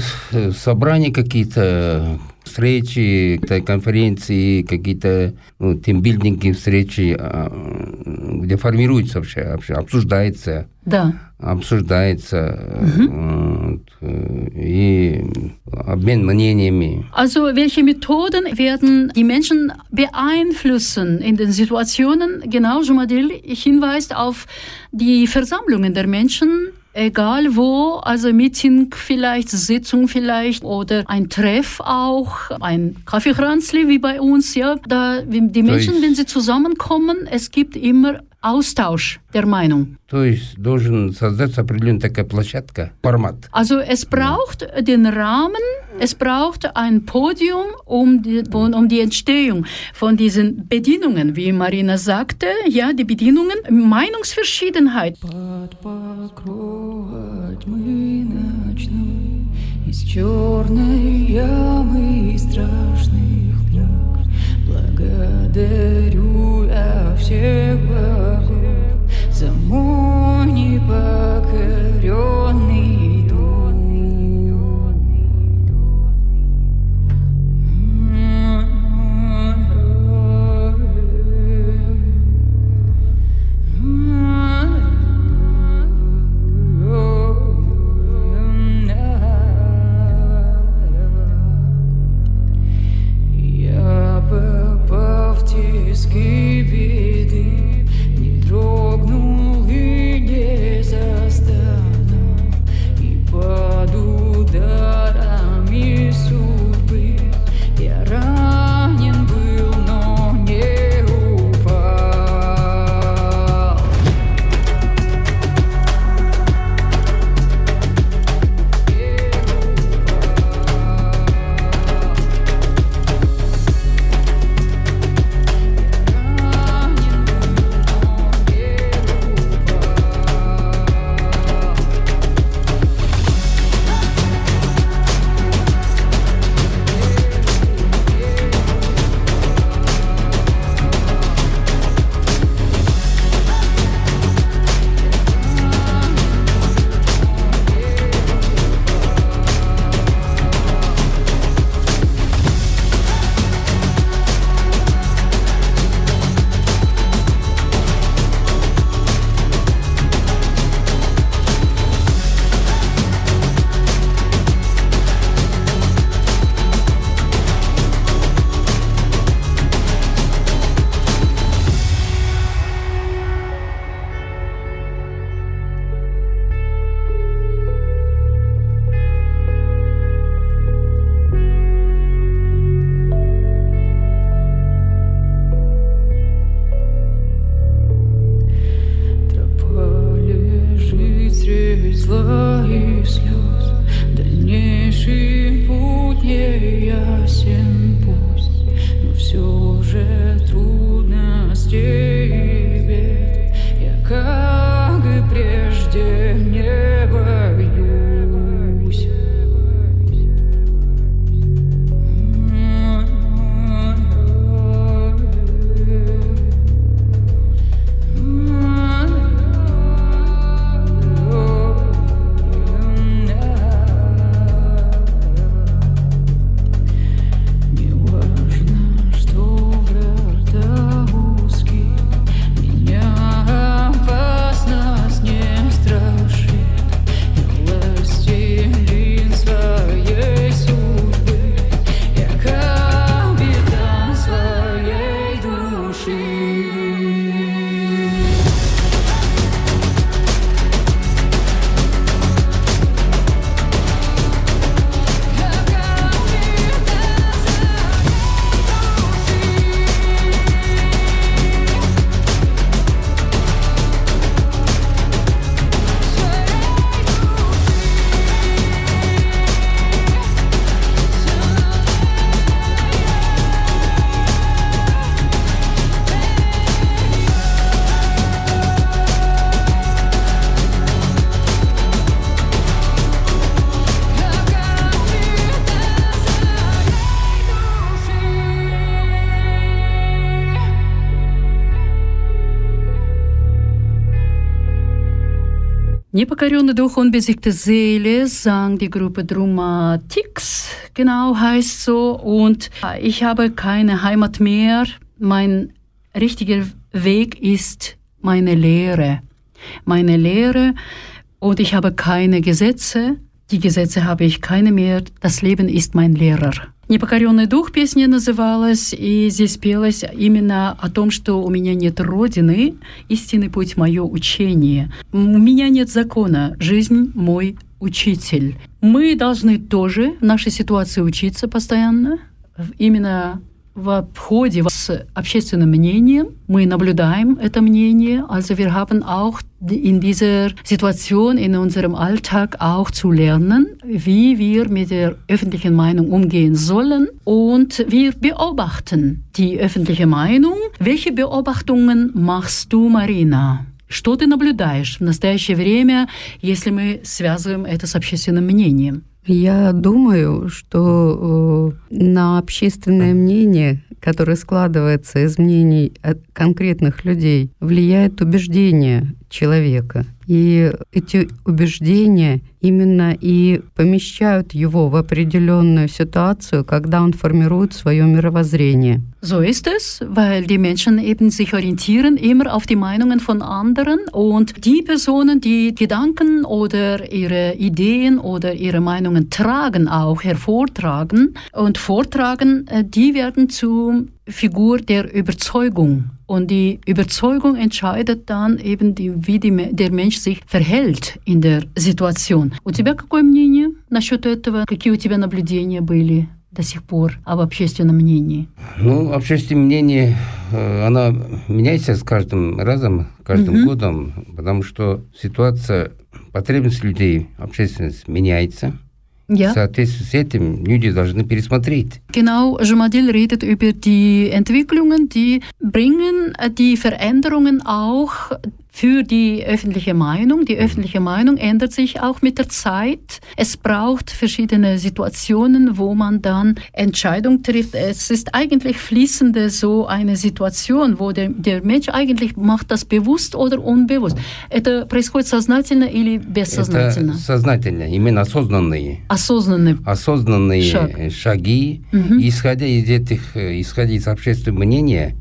S4: собрания какие-то, встречи, конференции, какие-то ну, тимбилдинги, встречи, а, где формируется вообще, вообще обсуждается,
S2: Да.
S4: обсуждается вот, э, и обмен мнениями.
S2: Also welche Methoden werden die Menschen beeinflussen in den Situationen? Genau, Jumadil hinweist auf die Versammlungen der Menschen, egal wo, also Meeting vielleicht, Sitzung vielleicht oder ein Treff auch, ein Kaffeekranzli wie bei uns, ja. Da, die Menschen, wenn sie zusammenkommen, es gibt immer Austausch der Meinung.
S4: То есть должен создаться определенная такая площадка, формат.
S2: Also es braucht den Rahmen, es braucht ein Podium, um die, um die Entstehung von diesen Bedienungen, wie Marina sagte, ja, die Bedienungen, Meinungsverschiedenheit.
S7: Под покровом тьмы ночной Из черной ямы и страшных мук Благодарю я всех богов. За мой непокоренный yüz gibiydin Bir
S2: Непокоренный дух, unbesiegte Seele, sang die Gruppe Drumatix, genau heißt so. Und ich habe keine Heimat mehr. Mein richtiger Weg ist meine Lehre. Meine Lehre und ich habe keine Gesetze. Die Gesetze habe ich keine mehr. Das Leben ist mein Lehrer. Непокоренный дух песня называлась, и здесь пелось именно о том, что у меня нет родины, истинный путь мое учение. У меня нет закона, жизнь мой учитель. Мы должны тоже в нашей ситуации учиться постоянно, именно в ходе с общественным мнением. Мы наблюдаем это мнение. Also wir haben auch in dieser Situation, in unserem Alltag auch zu lernen, wie wir mit der öffentlichen Meinung umgehen sollen. Und wir beobachten die öffentliche Meinung. Welche Beobachtungen machst du, Marina? Что ты наблюдаешь в настоящее время, если мы связываем это с общественным мнением?
S3: Я думаю, что э, на общественное мнение, которое складывается из мнений конкретных людей, влияет убеждение человека. И эти убеждения именно и помещают его в определенную ситуацию, когда он формирует свое мировоззрение.
S2: So ist es, weil die Menschen eben sich orientieren immer auf die Meinungen von anderen und die Personen, die Gedanken oder ihre Ideen oder ihre Meinungen tragen, auch hervortragen und vortragen, äh, die werden zur Figur der Überzeugung. Und die Überzeugung entscheidet dann eben, die, wie die, der Mensch sich verhält in der Situation. У тебя какое мнение насчет этого? Какие у тебя наблюдения были до сих пор об общественном мнении?
S4: Ну, общественное мнение, э, оно меняется с каждым разом, каждым
S2: Мгм.
S4: годом, потому что ситуация, потребность людей, общественность меняется.
S2: Ja.
S4: В соответствии с этим люди должны пересмотреть.
S2: Genau, Jamadil redet über die Entwicklungen, die bringen äh, die Veränderungen auch für die öffentliche Meinung. Die öffentliche Meinung ändert sich auch mit der Zeit. Es braucht verschiedene Situationen, wo man dann Entscheidungen trifft. Es ist eigentlich fließende so eine Situation, wo der, der Mensch eigentlich macht das bewusst oder unbewusst. Это происходит сознательно или бессознательно?
S4: Это сознательно, именно осознанные.
S2: Осознанно.
S4: осознанные
S2: Шаг.
S4: э, шаги.
S2: Мгм.
S4: И исходя из этих, э, исходя из общественного мнения,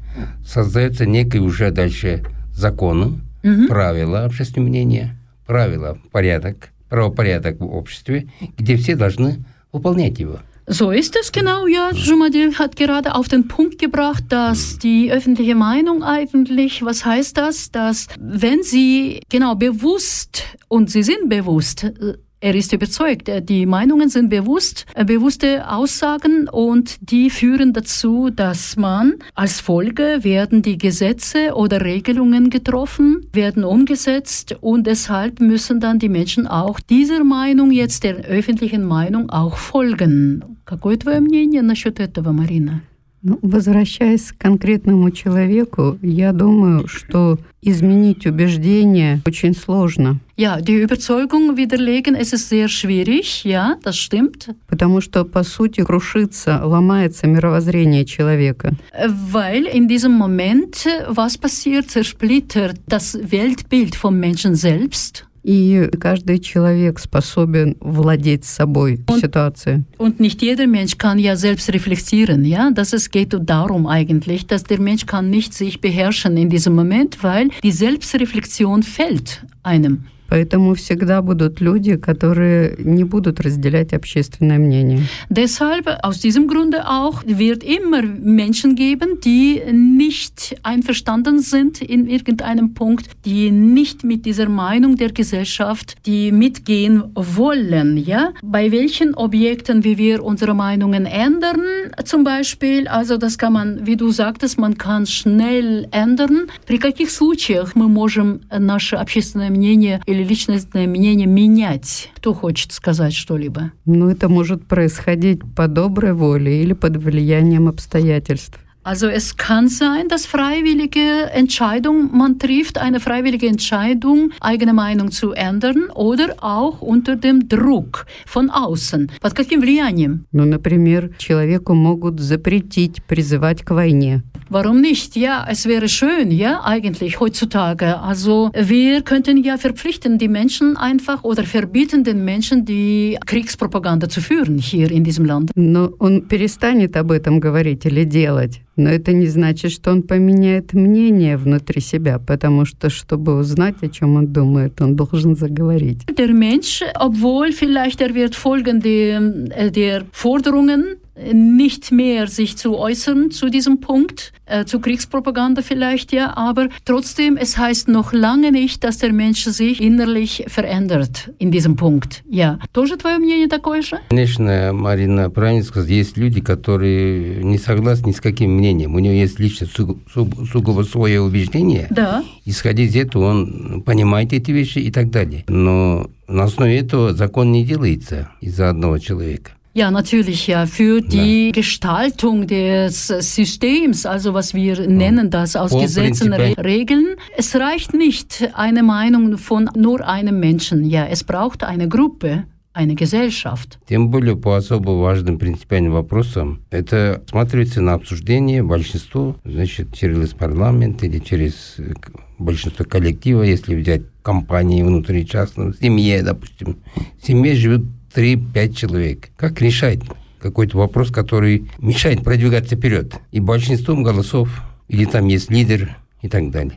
S4: создается некий уже дальше законы,
S2: Мгм.
S4: правила общественного мнения, правила, порядок, правопорядок в обществе, где все должны выполнять его.
S2: So ist es genau, ja. Jumadil hat gerade auf den Punkt gebracht, dass die öffentliche Meinung eigentlich, was heißt das? Dass wenn sie genau bewusst, und sie sind bewusst, äh, er ist überzeugt, äh, die Meinungen sind bewusst, äh, bewusste Aussagen und die führen dazu, dass man als Folge werden die Gesetze oder Regelungen getroffen, werden umgesetzt und deshalb müssen dann die Menschen auch dieser Meinung jetzt der öffentlichen Meinung auch folgen. Какое твое мнение насчет этого, Марина?
S3: Ну, возвращаясь к конкретному человеку, я думаю, что изменить убеждения очень сложно,
S2: Ja, die Überzeugung widerlegen, es ist sehr schwierig, ja, das stimmt,
S3: потому что, по сути, крушится, ломается мировоззрение человека.
S2: Äh, weil in diesem Moment, äh, was passiert, zersplittert das Weltbild vom Menschen selbst.
S3: И каждый человек способен владеть собой в
S2: Он-
S3: ситуации.
S2: Und nicht jeder Mensch kann ja selbst reflektieren, ja. Das es geht darum eigentlich, dass der Mensch kann nicht sich beherrschen in diesem Moment, weil die Selbstreflexion fällt einem.
S3: Поэтому всегда будут люди, которые не будут разделять общественное мнение.
S2: Deshalb, aus diesem Grunde auch, wird immer Menschen geben, die nicht einverstanden sind in irgendeinem Punkt, die nicht mit dieser Meinung der Gesellschaft, die mitgehen wollen, ja? Bei welchen Objekten, wie wir unsere Meinungen ändern, zum Beispiel, also das kann man, wie du sagtest, man kann schnell ändern. При каких случаях мы можем наше общественное мнение или личностное мнение менять? Кто хочет сказать что-либо?
S3: Но это может происходить по доброй воле или под влиянием обстоятельств.
S2: Also es kann sein, dass freiwillige Entscheidung, man trifft eine freiwillige Entscheidung, eigene Meinung zu ändern oder auch unter dem Druck von außen. Под каким влиянием?
S3: Ну, например, человеку могут запретить призывать к войне.
S2: Warum nicht? Ja, es wäre schön, ja, eigentlich heutzutage. Also wir könnten ja verpflichten die Menschen einfach oder verbieten den Menschen, die Kriegspropaganda zu führen hier in diesem Land.
S3: Но он перестанет об этом говорить или делать. Но это не значит, что он поменяет мнение внутри себя, потому что, чтобы узнать, о чем он думает, он должен заговорить.
S2: Der Mensch, obwohl vielleicht er wird folgen der, äh, der Forderungen nicht mehr sich zu äußern zu diesem Punkt, äh, zu Kriegspropaganda vielleicht, ja, aber trotzdem, es heißt noch lange nicht, dass der Mensch sich innerlich verändert in diesem Punkt. Ja. Тоже твое мнение такое же?
S4: Конечно, Марина правильно сказала, есть люди, которые не согласны ни с каким мнением. У него есть лично сугу- сугу- сугубо свое убеждение.
S2: Да.
S4: Исходя из этого, он понимает эти вещи и так далее. Но на основе этого закон не делается из-за одного человека.
S2: Ja, natürlich, ja. Für die Gestaltung des Systems, also was wir nennen das aus
S4: Vor
S2: Gesetzen, Re
S4: Prinzip-
S2: Regeln, es reicht nicht eine Meinung von nur einem Menschen. Ja, es braucht eine Gruppe, eine Gesellschaft.
S4: Тем более по особо важным принципиальным вопросам это смотрится на обсуждение большинство, значит, через парламент или через э, к- большинство коллектива, если взять компании внутри частного, в семье, допустим. В семье живет 3-5 человек. Как решать какой-то вопрос, который мешает продвигаться вперед? И большинством голосов, или там есть лидер.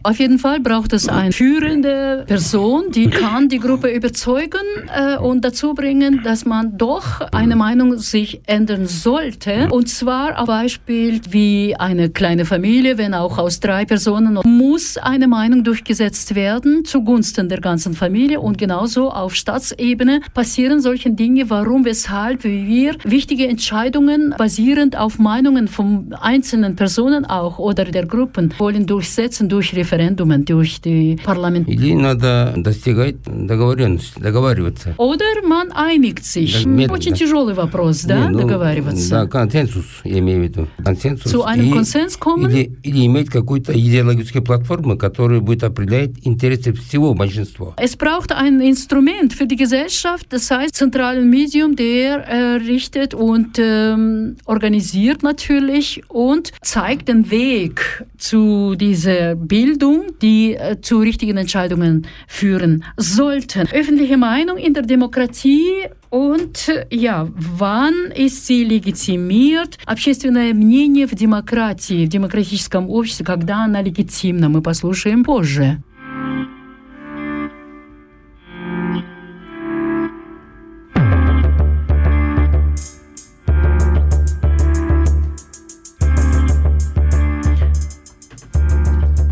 S2: Auf jeden Fall braucht es eine führende Person, die kann die Gruppe überzeugen äh, und dazu bringen, dass man doch eine Meinung sich ändern sollte. Und zwar am Beispiel wie eine kleine Familie, wenn auch aus drei Personen, muss eine Meinung durchgesetzt werden zugunsten der ganzen Familie. Und genauso auf Staatsebene passieren solche Dinge, warum, weshalb wir wichtige Entscheidungen basierend auf Meinungen von einzelnen Personen auch oder der Gruppen wollen durchsetzen durch Referendumen, durch die Parlament.
S4: Или надо достигать договоренности, договариваться.
S2: Oder man einigt sich.
S4: Да, медленно.
S2: Очень тяжелый вопрос, да,
S4: Не, ну,
S2: договариваться.
S4: Да, консенсус, я имею в виду. Консенсус.
S2: Zu einem
S4: И-
S2: Konsens kommen?
S4: Или, или иметь какую-то идеологическую платформу, которая будет определять интересы всего большинства.
S2: Es braucht ein Instrument für die Gesellschaft, das heißt zentralen Medium, der äh, richtet und ähm, organisiert natürlich und zeigt den Weg zu dieser Bildung, die äh, zu richtigen Entscheidungen führen sollten. Öffentliche Meinung in der Demokratie und äh, ja, wann ist sie legitimiert? Общественное мнение в демократии, в демократическом обществе, когда она легитимна, мы послушаем позже.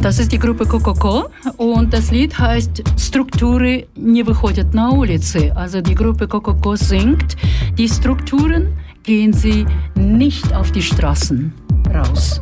S2: Das ist die Gruppe Kokoko und das Lied heißt Strukturen не выходят на улицы. Also die Gruppe Kokoko singt, die Strukturen gehen sie nicht auf die Straßen raus.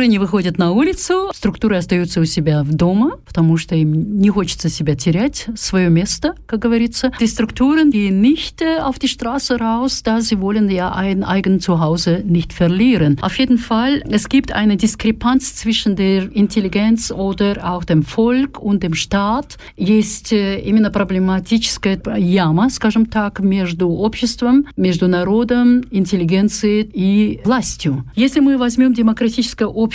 S2: Структуры не выходят на улицу, структуры остаются у себя в дома, потому что им не хочется себя терять, свое место, как говорится. Die Strukturen gehen nicht äh, auf die Straße raus, da sie wollen ja ein eigenes Zuhause nicht verlieren. Auf jeden Fall, es gibt eine Diskrepanz zwischen der Intelligenz oder auch dem Volk und dem Staat. Есть э, именно проблематическая яма, скажем так, между обществом, между народом, интеллигенцией и властью. Если мы возьмем демократическое общество,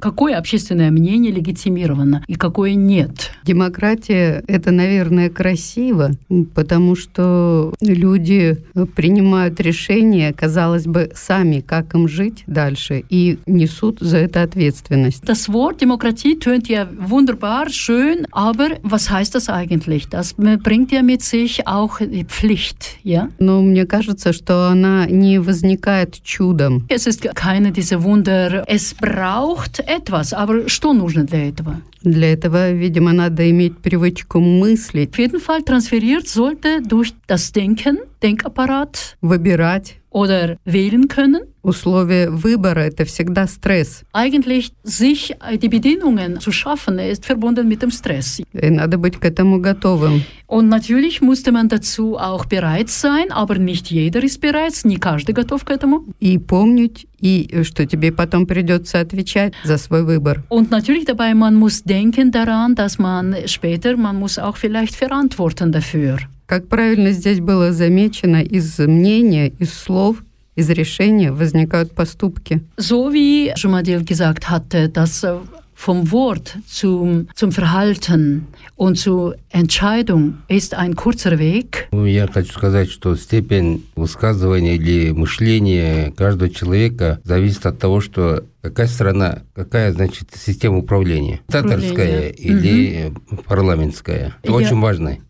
S2: какое общественное мнение легитимировано и какое нет?
S3: Демократия — это, наверное, красиво, потому что люди принимают решения, казалось бы, сами, как им жить дальше, и несут за это ответственность.
S2: Das Wort Demokratie tönt ja wunderbar, schön, aber was heißt das eigentlich? Das bringt ja mit sich auch die Pflicht, ja?
S3: Но мне кажется, что она не возникает чудом.
S2: Es ist keine dieser Wunder. Es braucht etwas, aber что нужно для этого?
S3: Для этого, видимо, надо иметь привычку мыслить,
S2: Auf jeden Fall transferiert sollte durch das Denken, Denkapparat
S3: выбирать.
S2: oder wählen können.
S3: Условия выбора — это всегда стресс.
S2: Eigentlich sich äh, die Bedingungen zu schaffen, ist verbunden mit dem Stress.
S3: И надо быть к этому готовым.
S2: Und natürlich musste man dazu auch bereit sein, aber nicht jeder ist bereit, не каждый готов к этому.
S3: И помнить, и что тебе потом придется отвечать за свой выбор.
S2: Und natürlich dabei, man muss denken daran, dass man später, man muss auch vielleicht verantworten dafür.
S3: Как правильно здесь было замечено, из мнения, из слов, из решения возникают поступки.
S2: So wie Jumadil gesagt hatte, dass äh, vom Wort zum, zum Verhalten und zur Entscheidung ist ein kurzer Weg.
S4: Ну, Я хочу сказать, что степень высказывания или мышления каждого человека зависит от того, что какая страна, какая, значит, система управления. Татарская или парламентская. Это
S2: Я-
S4: очень важные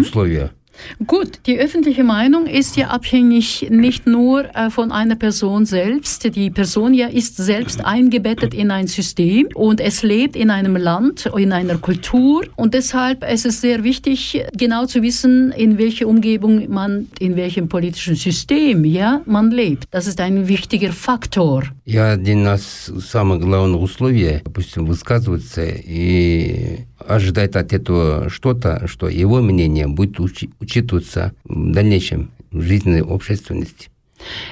S4: условия.
S2: Gut, die öffentliche Meinung ist ja abhängig nicht nur äh, von einer Person selbst. Die Person ja ist selbst eingebettet in ein System und es lebt in einem Land, in einer Kultur. Und deshalb ist es sehr wichtig, genau zu wissen, in welcher Umgebung man, in welchem politischen System ja, man lebt. Das ist ein wichtiger Faktor.
S4: И один из самых главных условий, допустим, высказываться и ожидать от этого что-то, что его мнение будет учи- учитываться в дальнейшем в жизненной общественности.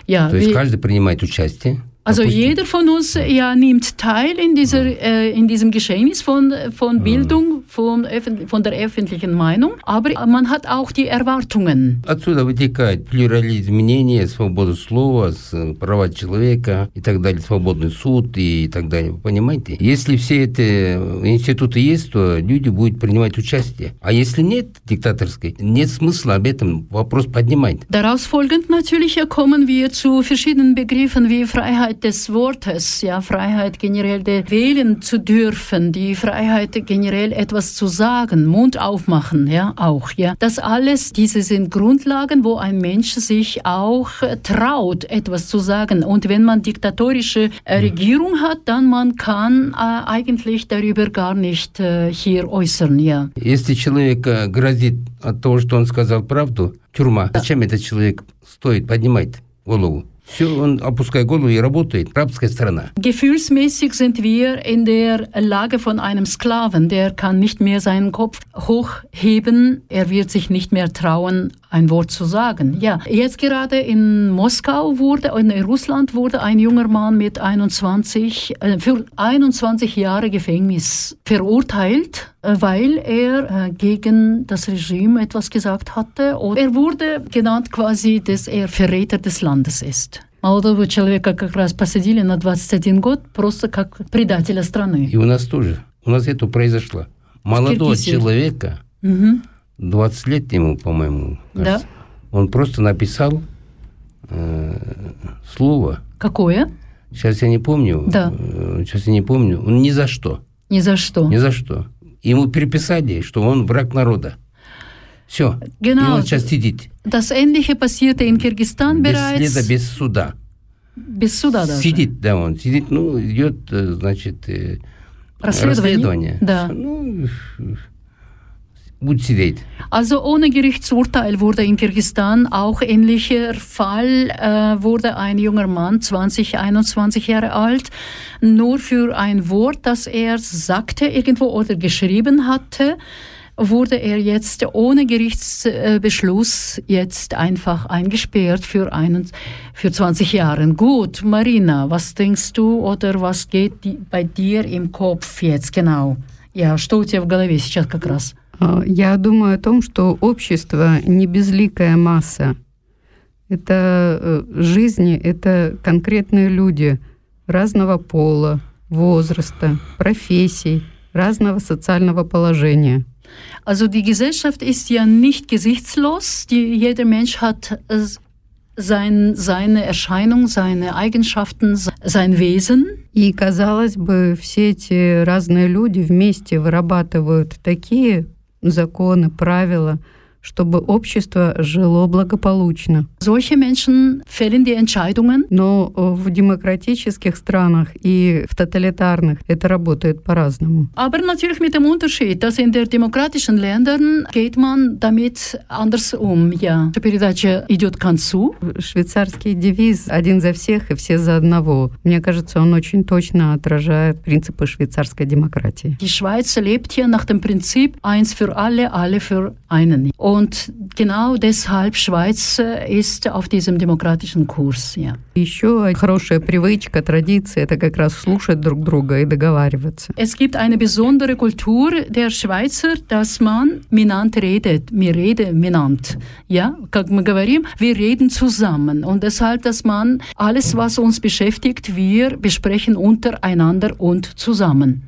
S2: Ja,
S4: То есть каждый принимает участие.
S2: Also
S4: Допустим,
S2: jeder von uns ja nimmt teil in, dieser, äh, in diesem Geschehnis von, von Bildung, von, öffent- von der öffentlichen Meinung, aber man hat auch die Erwartungen.
S4: Отсюда вытекает плюрализм мнения, свобода слова, с- права человека и так далее, свободный суд и так далее. Вы понимаете? Если все эти институты есть, то люди будут принимать участие. А если нет диктаторской, нет смысла об этом вопрос поднимать.
S2: Daraus folgend natürlich ja, kommen wir zu verschiedenen Begriffen wie Freiheit des Wortes, ja, Freiheit generell de wählen zu dürfen, die Freiheit generell etwas zu sagen, Mund aufmachen, ja, auch, ja. Das alles, diese sind Grundlagen, wo ein Mensch sich auch äh, traut, etwas zu sagen. Und wenn man diktatorische äh, Regierung hat, dann man kann äh, eigentlich darüber gar nicht äh, hier äußern, ja.
S4: Если человек э, грозит от того, что он сказал правду, тюрьма. Зачем этот человек стоит поднимать голову? Все, он опускает голову и работает. Рабская страна.
S2: Gefühlsmäßig sind wir in der Lage von einem Sklaven. Der kann nicht mehr seinen Kopf hochheben. Er wird sich nicht mehr trauen, ein Wort zu sagen. Ja, jetzt gerade in Moskau wurde, in Russland wurde ein junger Mann mit 21, äh, für 21 Jahre Gefängnis verurteilt, äh, weil er äh, gegen das Regime etwas gesagt hatte. Und er wurde genannt quasi, dass er Verräter des Landes ist. Молодого человека как раз посадили на 21 год просто как предателя страны.
S4: И у нас тоже. У нас это произошло. Молодого человека,
S2: Мгм.
S4: 20 лет ему, по-моему, кажется, он просто написал э, слово.
S2: Какое?
S4: Сейчас я не помню.
S2: Да.
S4: э, сейчас я не помню. Он ни за что.
S2: Ни за что.
S4: Ни за что. Ему переписали, что он враг народа. Все. И
S2: Genau.
S4: он сейчас сидит.
S2: Das Ähnliche passierte in Kirgistan
S4: Без
S2: bereits.
S4: следа, без суда.
S2: Без суда даже.
S4: Сидит, да, он сидит, ну, идет, э, значит, э,
S2: Расследование.
S4: расследование.
S2: Да.
S4: Ну, будет сидеть.
S2: Also ohne Gerichtsurteil wurde in Kirgisistan auch ähnlicher Fall, äh, wurde ein junger Mann, 20, 21 Jahre alt, nur für ein Wort, das er sagte irgendwo oder geschrieben hatte, wurde er jetzt ohne Gerichtsbeschluss jetzt einfach eingesperrt für, einen, für 20 Jahre. Gut, Marina, was denkst du oder was geht di- bei dir im Kopf jetzt genau? Ja, что у тебя в голове сейчас как раз?
S3: А, Я думаю о том, что общество не безликая масса. Это э, жизни, это конкретные люди разного пола, возраста, профессий, разного социального положения.
S2: Also die Gesellschaft ist ja nicht gesichtslos. Die, jeder Mensch hat äh, sein, seine Erscheinung, seine Eigenschaften, se- sein Wesen.
S3: И, казалось бы, все эти разные люди вместе вырабатывают такие законы, правила, чтобы общество жило благополучно. Но э, в демократических странах и в тоталитарных это работает по-разному.
S2: Um. Передача идет к концу.
S3: Швейцарский девиз «один за всех и все за одного». Мне кажется, он очень точно отражает принципы швейцарской демократии.
S2: Die Schweiz lebt hier nach dem Prinzip eins für alle, alle für einen. Und genau deshalb Schweiz äh, ist auf diesem demokratischen Kurs. Ja.
S3: Еще хорошая привычка, традиция – это как раз слушать друг друга и договариваться.
S2: Es gibt eine besondere Kultur der Schweizer, dass man minant redet. Wir reden minant. Ja, как мы говорим, wir reden zusammen. Und deshalb, dass man alles, was uns beschäftigt, wir besprechen untereinander und zusammen.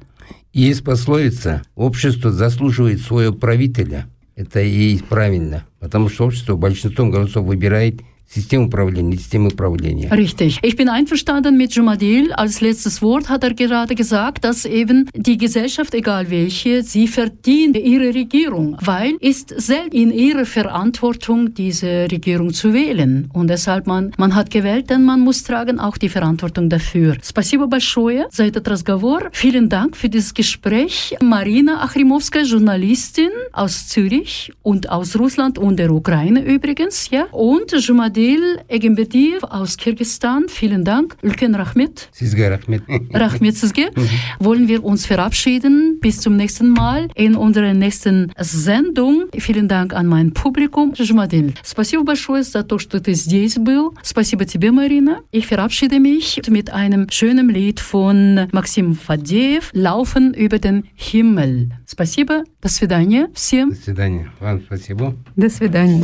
S4: Есть пословица «Общество заслуживает своего правителя». Это и правильно, потому что общество большинством голосов выбирает систему управления, не систему управления.
S2: Richtig. Ich bin einverstanden mit Jumadil. Als letztes Wort hat er gerade gesagt, dass eben die Gesellschaft, egal welche, sie verdient ihre Regierung, weil ist selbst in ihrer Verantwortung, diese Regierung zu wählen. Und deshalb man, man hat gewählt, denn man muss tragen auch die Verantwortung dafür. Спасибо большое за этот разговор. Vielen Dank für dieses Gespräch. Marina Achrimovskaya, Journalistin aus Zürich und aus Russland und der Ukraine übrigens, ja. Und Jumadil Egenbediv aus Kirgisistan. Vielen Dank. Ülken Rahmet.
S4: Сизга рахмет.
S2: Rahmet Sizge. Wollen wir uns verabschieden. Bis zum nächsten Mal in unserer nächsten Sendung. Vielen Dank an mein Publikum. Jumadil, спасибо большое за то, что ты здесь был. Спасибо тебе, Marina. Ich verabschiede mich mit einem schönen Lied von Maxim Fadeev, Laufen über den Himmel. Спасибо. До свидания всем.
S4: До свидания. Вам спасибо.
S3: До свидания.